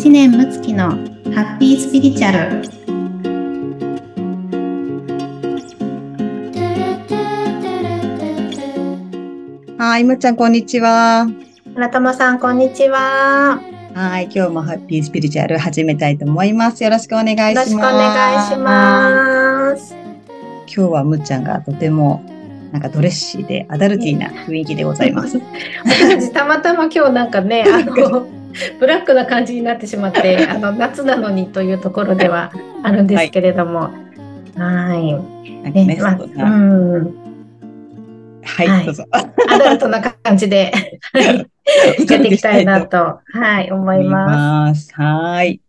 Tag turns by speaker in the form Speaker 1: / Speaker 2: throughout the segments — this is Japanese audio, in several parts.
Speaker 1: 知念睦月のハッピースピリチュアル
Speaker 2: はい、むっちゃん、こんにちは。
Speaker 1: 村友さんこんにちは
Speaker 2: はい、今日もハッピースピリチュアル始めたいと思います。よろしくお願いします。
Speaker 1: よろしくお願いします
Speaker 2: 今日はむっちゃんがとてもなんかドレッシーでアダルティーな雰囲気でございます。
Speaker 1: 私たまたま今日なんかねあの ブラックな感じになってしまって あの夏なのにというところではあるんですけれどもはい
Speaker 2: なんかね、
Speaker 1: ま
Speaker 2: う
Speaker 1: ん
Speaker 2: はい、
Speaker 1: はい
Speaker 2: どうぞ。
Speaker 1: アダルトな感じではい やっていきたいなとはい思います。
Speaker 2: す。はい。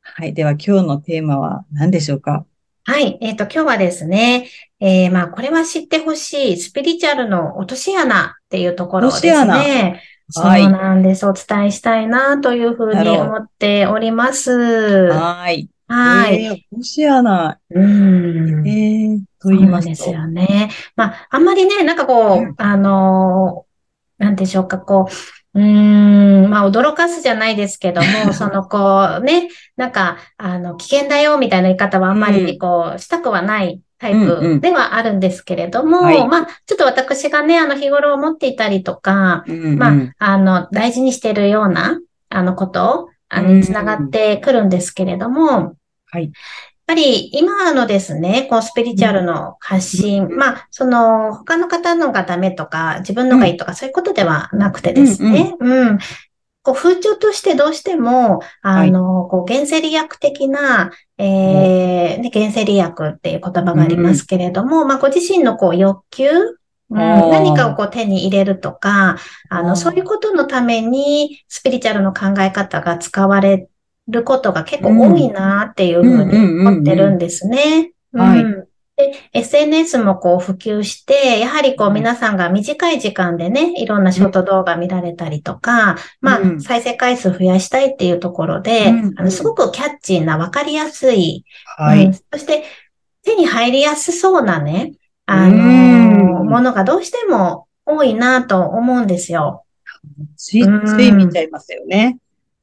Speaker 2: はい、では今日のテーマは何でしょうか？
Speaker 1: はい。えっ、と、今日はですね、えー、まあ、これは知ってほしい、スピリチュアルの落とし穴っていうところをです
Speaker 2: 落とし穴
Speaker 1: ね。そう
Speaker 2: はい
Speaker 1: なんです。お伝えしたいなというふうに思っております。
Speaker 2: はい。
Speaker 1: はい。
Speaker 2: えー、ロシアな、
Speaker 1: うん。
Speaker 2: えー、と
Speaker 1: そう
Speaker 2: 言いますと。
Speaker 1: なんですよね。まあ、あんまりね、なんかこう、
Speaker 2: うん
Speaker 1: あのーなんでしょうか、こう、うーん、まあ、驚かすじゃないですけども、その、こう、ね、なんか、あの、危険だよ、みたいな言い方はあんま
Speaker 2: うん
Speaker 1: り、こう、したくはないタイ
Speaker 2: うんうん。
Speaker 1: プではあるんですけれども、
Speaker 2: はい。
Speaker 1: まあ、ちょっと私がね、あの、日頃思っていたりとか、
Speaker 2: うんうん。
Speaker 1: まあ、あの、大事にしているような、あの、こと、あつながってくるんですけれども、
Speaker 2: はい。
Speaker 1: やっぱり今のですね、こうスピリチュアルの発信、
Speaker 2: うん
Speaker 1: まあ、その他の方のがダメとか、自分のがいいとか、そういうことではなくてですね、うん、こう風潮としてどうしても、あの、こう原生理薬的な、えーね、原生理薬っていう言葉がありますけれども、まあ、ご自身のこう欲求、うん、何かをこう手に入れるとか、あの、そういうことのために、スピリチュアルの考え方が使われることが結構多いなっていうふうに思ってるんですね。
Speaker 2: うんうんうん。
Speaker 1: うんで、SNS もこう普及して、やはりこう皆さんが短い時間でね、いろんなショート動画見られたりとか、ま
Speaker 2: うん
Speaker 1: あ、再生回数増やしたいっていうところで、
Speaker 2: うん
Speaker 1: あの、すごくキャッチーな、わかりやすい、
Speaker 2: はい。
Speaker 1: うんそして手に入りやすそうなね、あ
Speaker 2: うん
Speaker 1: の、ものがどうしても多いなと思うんですよ。
Speaker 2: つい、つい見ちゃいますよね。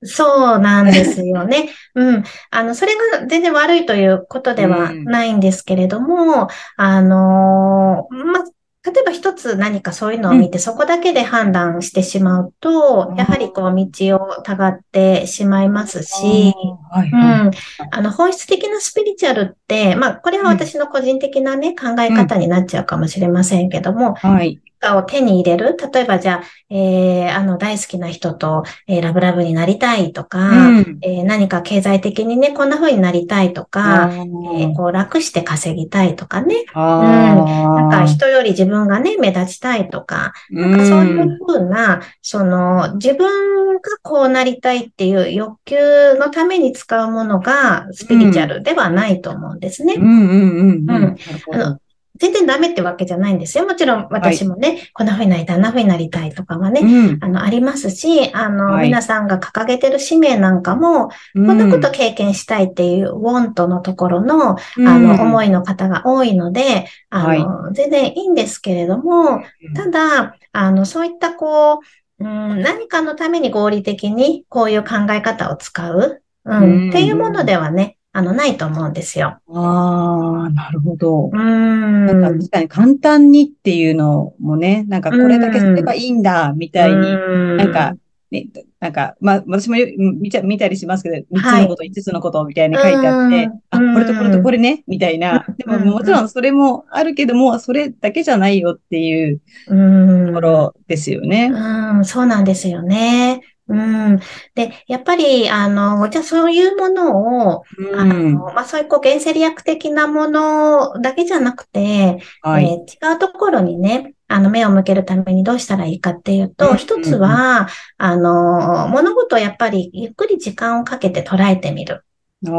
Speaker 1: そうなんですよね。うん。あの、それが全然悪いということではないんですけれども、あのーま、例えば一つ何かそういうのを見て、そこだけで判断してしまうと
Speaker 2: う、ん
Speaker 1: やはりこう道をたがってしまいますし、
Speaker 2: はい、
Speaker 1: う
Speaker 2: はい。
Speaker 1: ん。あの、本質的なスピリチュアルって、まあ、これは私の個人的なね、考え方になっちゃうかもしれませんけども、
Speaker 2: はい。
Speaker 1: を手に入れる？例えばじゃあ、えー、あの、大好きな人と、えーラブラブになりたいとか、
Speaker 2: うん。
Speaker 1: えー何か経済的にね、こんな風になりたいとか、
Speaker 2: あ
Speaker 1: えーこう楽して稼ぎたいとかね、
Speaker 2: あ
Speaker 1: なんか人より自分がね、目立ちたいとか、なんかそういう風な、その、自分がこうなりたいっていう欲求のために使うものがスピリチュアルではないと思うんですね。
Speaker 2: うん。うん。うん。うん。なるほど
Speaker 1: あの全然ダメってわけじゃないんですよ。もちろん私もね、こんな風になりたい、あんな風になりたいとかはね、
Speaker 2: うん。
Speaker 1: あの、ありますし、あの、
Speaker 2: はい。
Speaker 1: 皆さんが掲げてる使命なんかも、こん。なこと経験したいっていう、ウォントのところの、あの、思
Speaker 2: い。
Speaker 1: いの方が多いので、あの、全然いいんですけれども、ただ、あの、そういったこう、うん、何かのために合理的にこういう考え方を使う、う
Speaker 2: うん
Speaker 1: ん、っていうものではね、あの、ないと思うんですよ。
Speaker 2: ああ、なるほど。
Speaker 1: う
Speaker 2: なんか
Speaker 1: ん。
Speaker 2: 確かに簡単にっていうのもね、なんかこれだけすればいいんだ、みたいに、
Speaker 1: うん
Speaker 2: なんか、ね、なんか、まあ、私もよ見ちゃ見たりしますけど、3つ
Speaker 1: はい
Speaker 2: のこと、5つのことみたいに書いてあって、
Speaker 1: うん
Speaker 2: あ、これとこれとこれね、みたいな。でも、
Speaker 1: うん
Speaker 2: もちろんそれもあるけども、それだけじゃないよっていう
Speaker 1: うん
Speaker 2: ところですよね。
Speaker 1: うん、そうなんですよね。うん。で、やっぱり、あの、じゃあそういうものを、あ
Speaker 2: うん。
Speaker 1: の、まあ、そういうこう原生理薬的なものだけじゃなくて、
Speaker 2: はい。
Speaker 1: えー違うところにね、あの、目を向けるためにどうしたらいいかっていう
Speaker 2: うん
Speaker 1: と、一つは、あの、物事をやっぱりゆっくり時間をかけて捉えてみる。
Speaker 2: お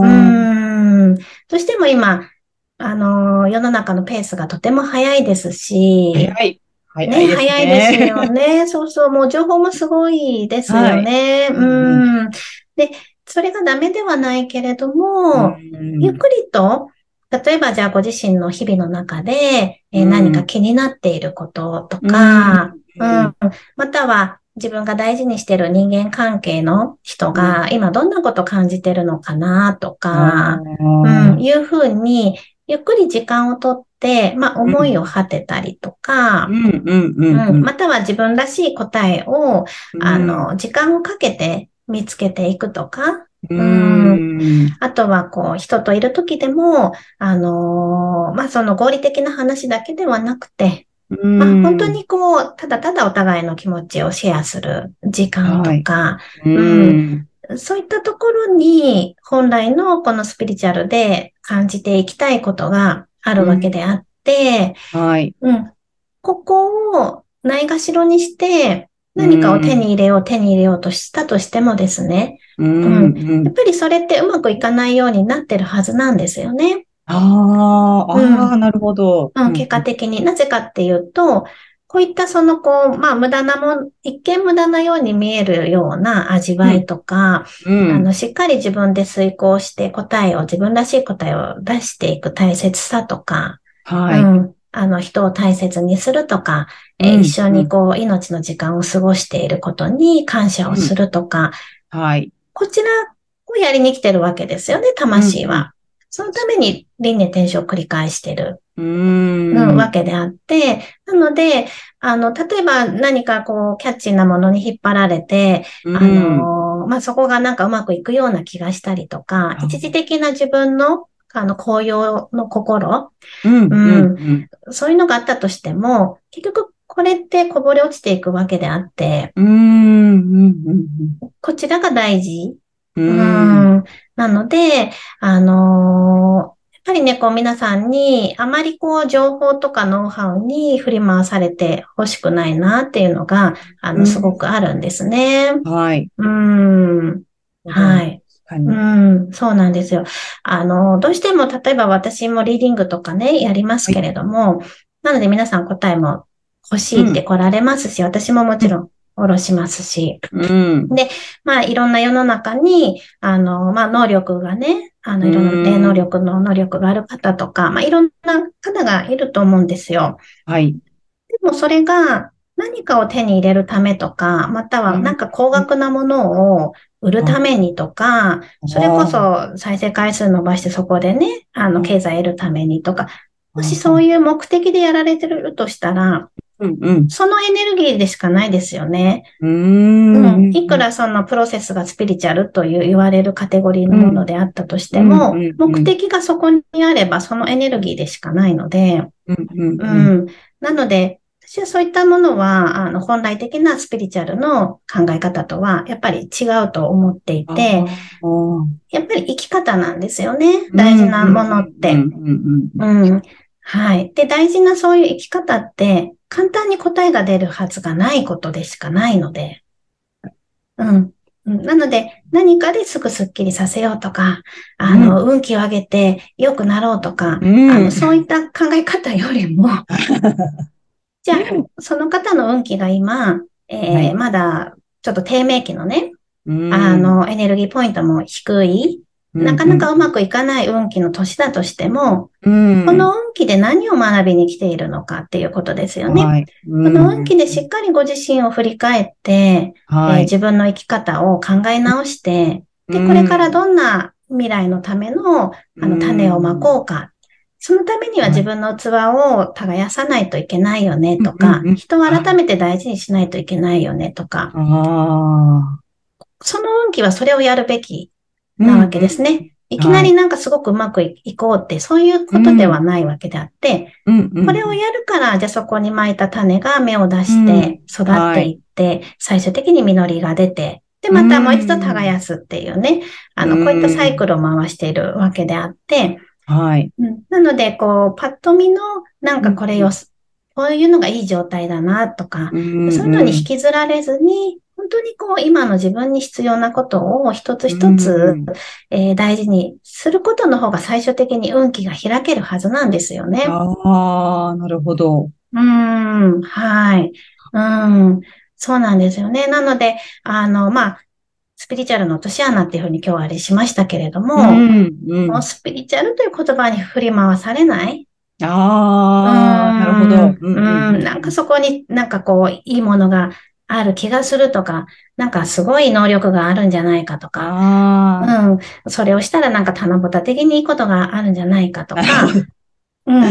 Speaker 1: う
Speaker 2: ー。
Speaker 1: ん。どうしても今、あの、世の中のペースがとても早いですし、
Speaker 2: 早い。早
Speaker 1: ね、
Speaker 2: いですね。
Speaker 1: 早いですよね。そうそう、もう情報もすごいですよね。
Speaker 2: はいう
Speaker 1: うん。で、それがダメではないけれども、
Speaker 2: うん
Speaker 1: ゆっくりと、例えばじゃあご自身の日々の中で、えー
Speaker 2: うん
Speaker 1: 何か気になっていることとか、
Speaker 2: う
Speaker 1: うんん、または、自分が大事にしてる人間関係の人が今どんなこと感じてるのかなとか、うん、いうふうに、ゆっくり時間をとって、まあ、思いを馳てたりとか、または自分らしい答えを、あの、時間をかけて見つけていくとか、うん、あとは、こう、人といる時でも、あのー、まあ、その合理的な話だけではなくて、まあ、本当にこう、ただただお互いの気持ちをシェアする時間とか、はい、うんそういったところに本来のこのスピリチュアルで感じていきたいことがあるわけであって、
Speaker 2: うん、はい。
Speaker 1: うん。ここをないがしろにして、何かを手に入れよう、手に入れようとしたとしてもですね、うん、うん、やっぱりそれってうまくいかないようになってるはずなんですよね。
Speaker 2: ああ、ああ、なるほど。
Speaker 1: うん、結果的に。なぜかっていうと、こういったその、こう、まあ、無駄なもん、一見無駄なように見えるような味わいとか、うんうん、あの、しっかり自分で遂行して答えを、自分らしい答えを出していく大切さとか、
Speaker 2: はい。うん、
Speaker 1: あの、人を大切にするとか、うん、えー、一緒にこう、命の時間を過ごしていることに感謝をするとか、
Speaker 2: はい。
Speaker 1: こちらをやりに来てるわけですよね、魂は。そのために輪廻転生を繰り返してる。
Speaker 2: うん、
Speaker 1: わけであって、なので、あの、例えば何かこう、キャッチーなものに引っ張られて、うん、あの、まあ、そこがなんかうまくいくような気がしたりとか、一時的な自分のあの、高揚の心、
Speaker 2: うん、うん、
Speaker 1: そういうのがあったとしても、結局これってこぼれ落ちていくわけであって、
Speaker 2: うん、
Speaker 1: こちらが大事。うん、なので、あのー、ぱりね、こう皆さんにあまりこう情報とかノウハウに振り回されて欲しくないなっていうのが、あの、すごくあるんですね。
Speaker 2: はい。
Speaker 1: うん。はい。うん、そうなんですよ。あの、どうしても、例えば私もリーディングとかね、やりますけれども、はい、なので皆さん答えも欲しいって来られますし、うん、私ももちろん下ろしますし。
Speaker 2: うん、
Speaker 1: で、まあ、いろんな世の中に、あの、まあ、能力がね、あの、いろんな霊能力の能力がある方とか、まあ、いろんな方がいると思うんですよ。
Speaker 2: はい。
Speaker 1: でも、それが何かを手に入れるためとか、またはなんか高額なものを売るためにとか、それこそ再生回数伸ばしてそこでね、あの、経済得るためにとか、もしそういう目的でやられてるとしたら、
Speaker 2: うんうん、
Speaker 1: そのエネルギーでしかないですよね。
Speaker 2: うん、
Speaker 1: いくらそのプロセスがスピリチュアルという言われるカテゴリーのものであったとしても、目的がそこにあればそのエネルギーでしかないので、
Speaker 2: うん
Speaker 1: なので、私はそういったものは、あの、本来的なスピリチュアルの考え方とは、やっぱり違うと思っていて、やっぱり生き方なんですよね。大事なものって。うん。はい。で、大事なそういう生き方って、簡単に答えが出るはずがないことでしかないので。うん。なので、何かですぐスッキリさせようとか、あの、うん、運気を上げて良くなろうとか、うん、あのそういった考え方よりも、じゃあ、その方の運気が今、えーはい、まだちょっと低迷期のね、あの、エネルギーポイントも低い、なかなかうまくいかない運気の年だとしても、
Speaker 2: うん、
Speaker 1: この運気で何を学びに来ているのかっていうことですよね。はい。うん、この運気でしっかりご自身を振り返って、はい、えー、自分の生き方を考え直して、で、これからどんな未来のためのあの種をまこうか。そのためには自分の器を耕さないといけないよねとか、人を改めて大事にしないといけないよねとか、その運気はそれをやるべきなわけですね。いきなりなんかすごくうまくいこうって、そういうことではないわけであって、これをやるから、じゃあそこに巻いた種が芽を出して育っていって、最終的に実りが出て、で、またもう一度耕すっていうね、あの、こういったサイクルを回しているわけであって、
Speaker 2: はい。
Speaker 1: うん、なので、こう、パッと見の、なんかこれを、こういうのがいい状態だなとか、そういうのに引きずられずに、本当にこう、今の自分に必要なことを一つ一つ、うん、えー、大事にすることの方が最終的に運気が開けるはずなんですよね。
Speaker 2: ああ、なるほど。
Speaker 1: うん、はい。うん、そうなんですよね。なので、あの、まあ、スピリチュアルの落とし穴っていうふうに今日はあれしましたけれども、
Speaker 2: うんうん、
Speaker 1: もうスピリチュアルという言葉に振り回されない
Speaker 2: ああ、なるほど、
Speaker 1: うん、うん、なんかそこになんかこう、いいものがある気がするとか、なんかすごい能力があるんじゃないかとか、
Speaker 2: あ
Speaker 1: うん、それをしたらなんか棚ぼた的にいいことがあるんじゃないかとか、うん、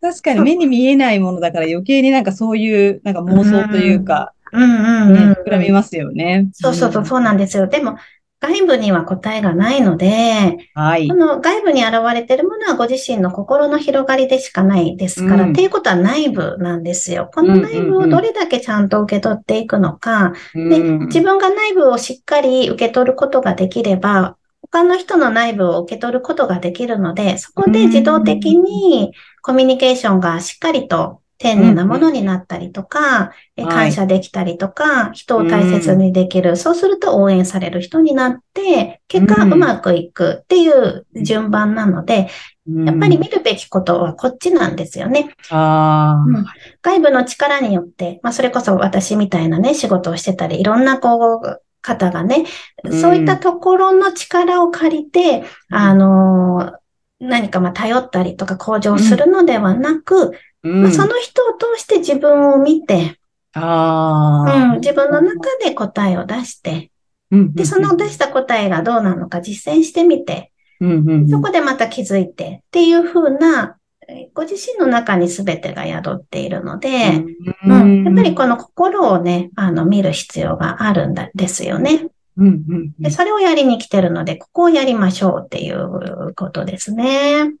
Speaker 2: 確かに目に見えないものだから余計になんかそういうなんか妄想というか、
Speaker 1: うん。うんうん
Speaker 2: ね、膨らみますよね。
Speaker 1: そうそうそう、そうなんですよ。でも、外部には答えがないので、
Speaker 2: はい
Speaker 1: こ。の外部に現れているものはご自身の心の広がりでしかないですから、
Speaker 2: うん
Speaker 1: っていうことは内部なんですよ。この内部をどれだけちゃんと受け取っていくのか、で、
Speaker 2: うん
Speaker 1: 自分が内部をしっかり受け取ることができれば、他の人の内部を受け取ることができるので、そこで自動的にコミュニケーションがしっかりと丁寧なものになったりとか、え
Speaker 2: はい
Speaker 1: 感謝できたりとか、人を大切にできる。そうすると応援される人になって、結果う
Speaker 2: うん
Speaker 1: まくいくっていう順番なので、やっぱり見るべきことはこっちなんですよね。
Speaker 2: あ
Speaker 1: うん。外部の力によって、まあ、それこそ私みたいなね、仕事をしてたり、いろんなこう、方がね、
Speaker 2: うん。
Speaker 1: そういったところの力を借りて、あの、何かまあ頼ったりとか向上するのではなく、
Speaker 2: あ、
Speaker 1: まあ、その人を通して自分を見て、
Speaker 2: ああ、
Speaker 1: うん、自分の中で答えを出して、
Speaker 2: うん
Speaker 1: で、その出した答えがどうなのか実践してみて、
Speaker 2: うんうんうん。
Speaker 1: そこでまた気づいてっていう風な、えーご自身の中に全てが宿っているので、うん、やっぱりこの心をね、あの、見る必要があるんだ、ですよね。
Speaker 2: うんうんうん。
Speaker 1: で、それをやりに来てるので、ここをやりましょうっていうことですね。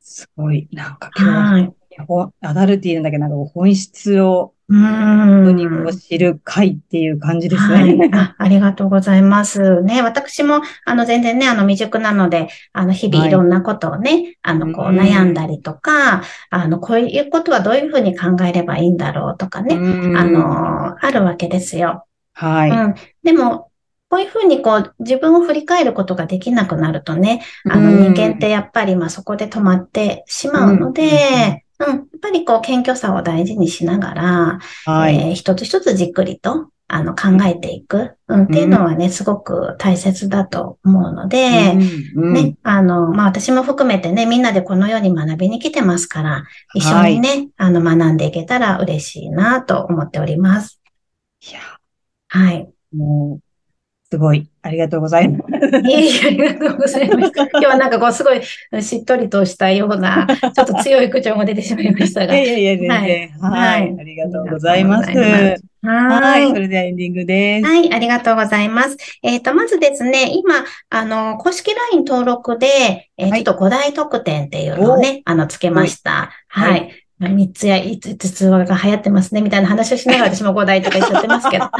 Speaker 2: すごい、なんか今日は
Speaker 1: はい。
Speaker 2: ほアダルティーなんだけど、なんか本質を
Speaker 1: う
Speaker 2: にこ
Speaker 1: ー。
Speaker 2: うん知る会っていう感じです
Speaker 1: はい
Speaker 2: ね。
Speaker 1: あ。ありがとうございます。ね、私も、あの、全然ね、あの、未熟なので、あの、日々
Speaker 2: はい
Speaker 1: いろんなことをね、あの、こう、
Speaker 2: うん
Speaker 1: 悩んだりとか、あの、こういうことはどういうふうに考えればいいんだろうとかね、
Speaker 2: うん
Speaker 1: あの、あるわけですよ。
Speaker 2: はい。
Speaker 1: うん。でも、こういうふうにこう自分を振り返ることができなくなるとね、あの
Speaker 2: うん
Speaker 1: 人間ってやっぱりまあそこで止まってしまうので、うん、やっぱりこう謙虚さを大事にしながら、
Speaker 2: はい。
Speaker 1: えー一つ一つじっくりとあの考えていく、うん、っていうのはね、すごく大切だと思うので、
Speaker 2: うんうん
Speaker 1: ね、あの、まあ、私も含めてね、みんなでこの世に学びに来てますから、一緒にね、あの、学んでいけたら嬉しいなと思っております。
Speaker 2: いや、
Speaker 1: はい。
Speaker 2: もう、すごい、ありがとうございます。
Speaker 1: いえいえ、ありがとうございます。今日はなんかこう、すごいしっとりとしたような、ちょっと強い口調も出てしまいましたが。
Speaker 2: いやいや全然。
Speaker 1: は
Speaker 2: はいい。ありがとうございます。
Speaker 1: ありがとうございます
Speaker 2: は。
Speaker 1: はいい
Speaker 2: そ。れではエンディングです。
Speaker 1: はい、ありがとうございます。えっ、と、まずですね、今、あの、公式 LINE 登録で、えー
Speaker 2: はい
Speaker 1: ちょっと5大特典っていうのをね、あの、つけました。
Speaker 2: はい
Speaker 1: はい。まあ3つや5つが流行ってますね、みたいな話をしながら私も5大とか言っちゃってますけど。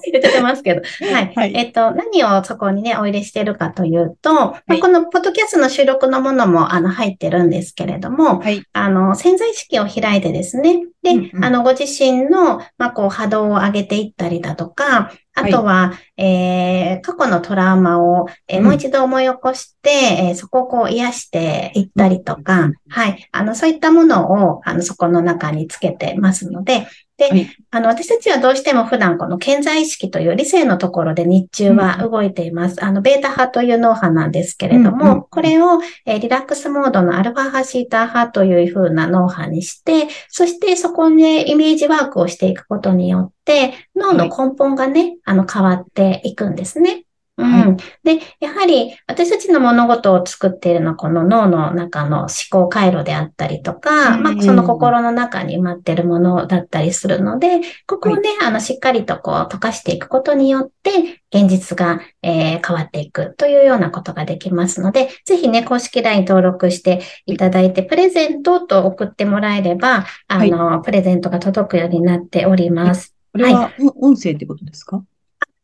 Speaker 1: 言ってますけど。はい。
Speaker 2: はい
Speaker 1: えっ、と、何をそこにね、お入れしてるかというと、まあ
Speaker 2: い
Speaker 1: このポッドキャストの収録のものも、あの、入ってるんですけれども、
Speaker 2: はい。
Speaker 1: あの、潜在意識を開いてですね。で、
Speaker 2: うんうん
Speaker 1: あの、ご自身の、まあ、こう、波動を上げていったりだとか、あとは、えー過去のトラウマを、えー
Speaker 2: うん
Speaker 1: もう一度思い起こして、えーそこをこう癒していったりとか、
Speaker 2: うん
Speaker 1: はい。あの、そういったものを、あの、そこの中につけてますので、で、
Speaker 2: はい
Speaker 1: あの、私たちはどうしても普段この健在意識という理性のところで日中は動いています。あの、ベータ派という脳波なんですけれども、
Speaker 2: うんうん
Speaker 1: これを、えーリラックスモードのアルファ波、シータ波という風な脳波にして、そしてそこにイメージワークをしていくことによって、脳の根本がね、あの、変わっていくんですね。うん。
Speaker 2: は
Speaker 1: で、やはり私たちの物事を作っているのはこの脳の中の思考回路であったりとか、
Speaker 2: うん。
Speaker 1: まあその心の中に埋まっているものだったりするので、ここをね、あのしっかりとこう溶かしていくことによって、現実が、えー変わっていくというようなことができますので、ぜひね、公式 LINE 登録していただいて、プレゼントと送ってもらえれば、あの、プレゼントが届くようになっております。
Speaker 2: これは、お音声ってことですか？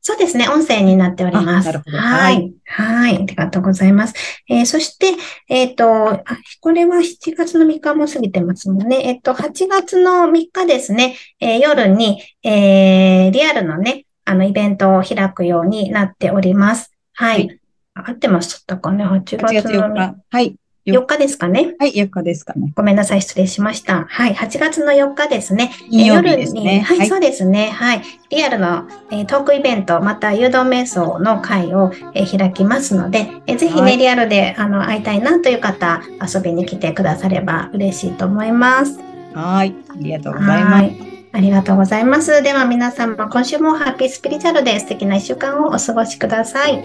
Speaker 1: そうですね。音声になっております。
Speaker 2: あなるほど
Speaker 1: は
Speaker 2: はい
Speaker 1: い。はい。ありがとうございます。えーそして、えっ、と、あこれは7月の3日も過ぎてますもんね。えっ、と、8月の3日ですね、えー夜に、えーリアルのね、あの、イベントを開くようになっております。はい。
Speaker 2: はい
Speaker 1: 合ってましたかね ?8
Speaker 2: 8月
Speaker 1: 月の
Speaker 2: 4日。はい。
Speaker 1: 4日ですかね。
Speaker 2: はい、4日ですかね。
Speaker 1: ごめんなさい、失礼しました。はい、8月の4日ですね。
Speaker 2: ですね。
Speaker 1: 夜に
Speaker 2: はい、
Speaker 1: はい、そうですね。はい。リアルの、え、トークイベント、また誘導瞑想の会を、え、開きますので、え、ぜひね、リアルであの会いたいなという方、遊びに来てくだされば嬉しいと思います。
Speaker 2: はい、ありがとうございます。
Speaker 1: ありがとうございます。では皆様、今週もハッピースピリチュアルで素敵な1週間をお過ごしください。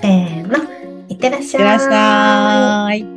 Speaker 1: せーの。ってらっしゃい。
Speaker 2: いってらっしゃい。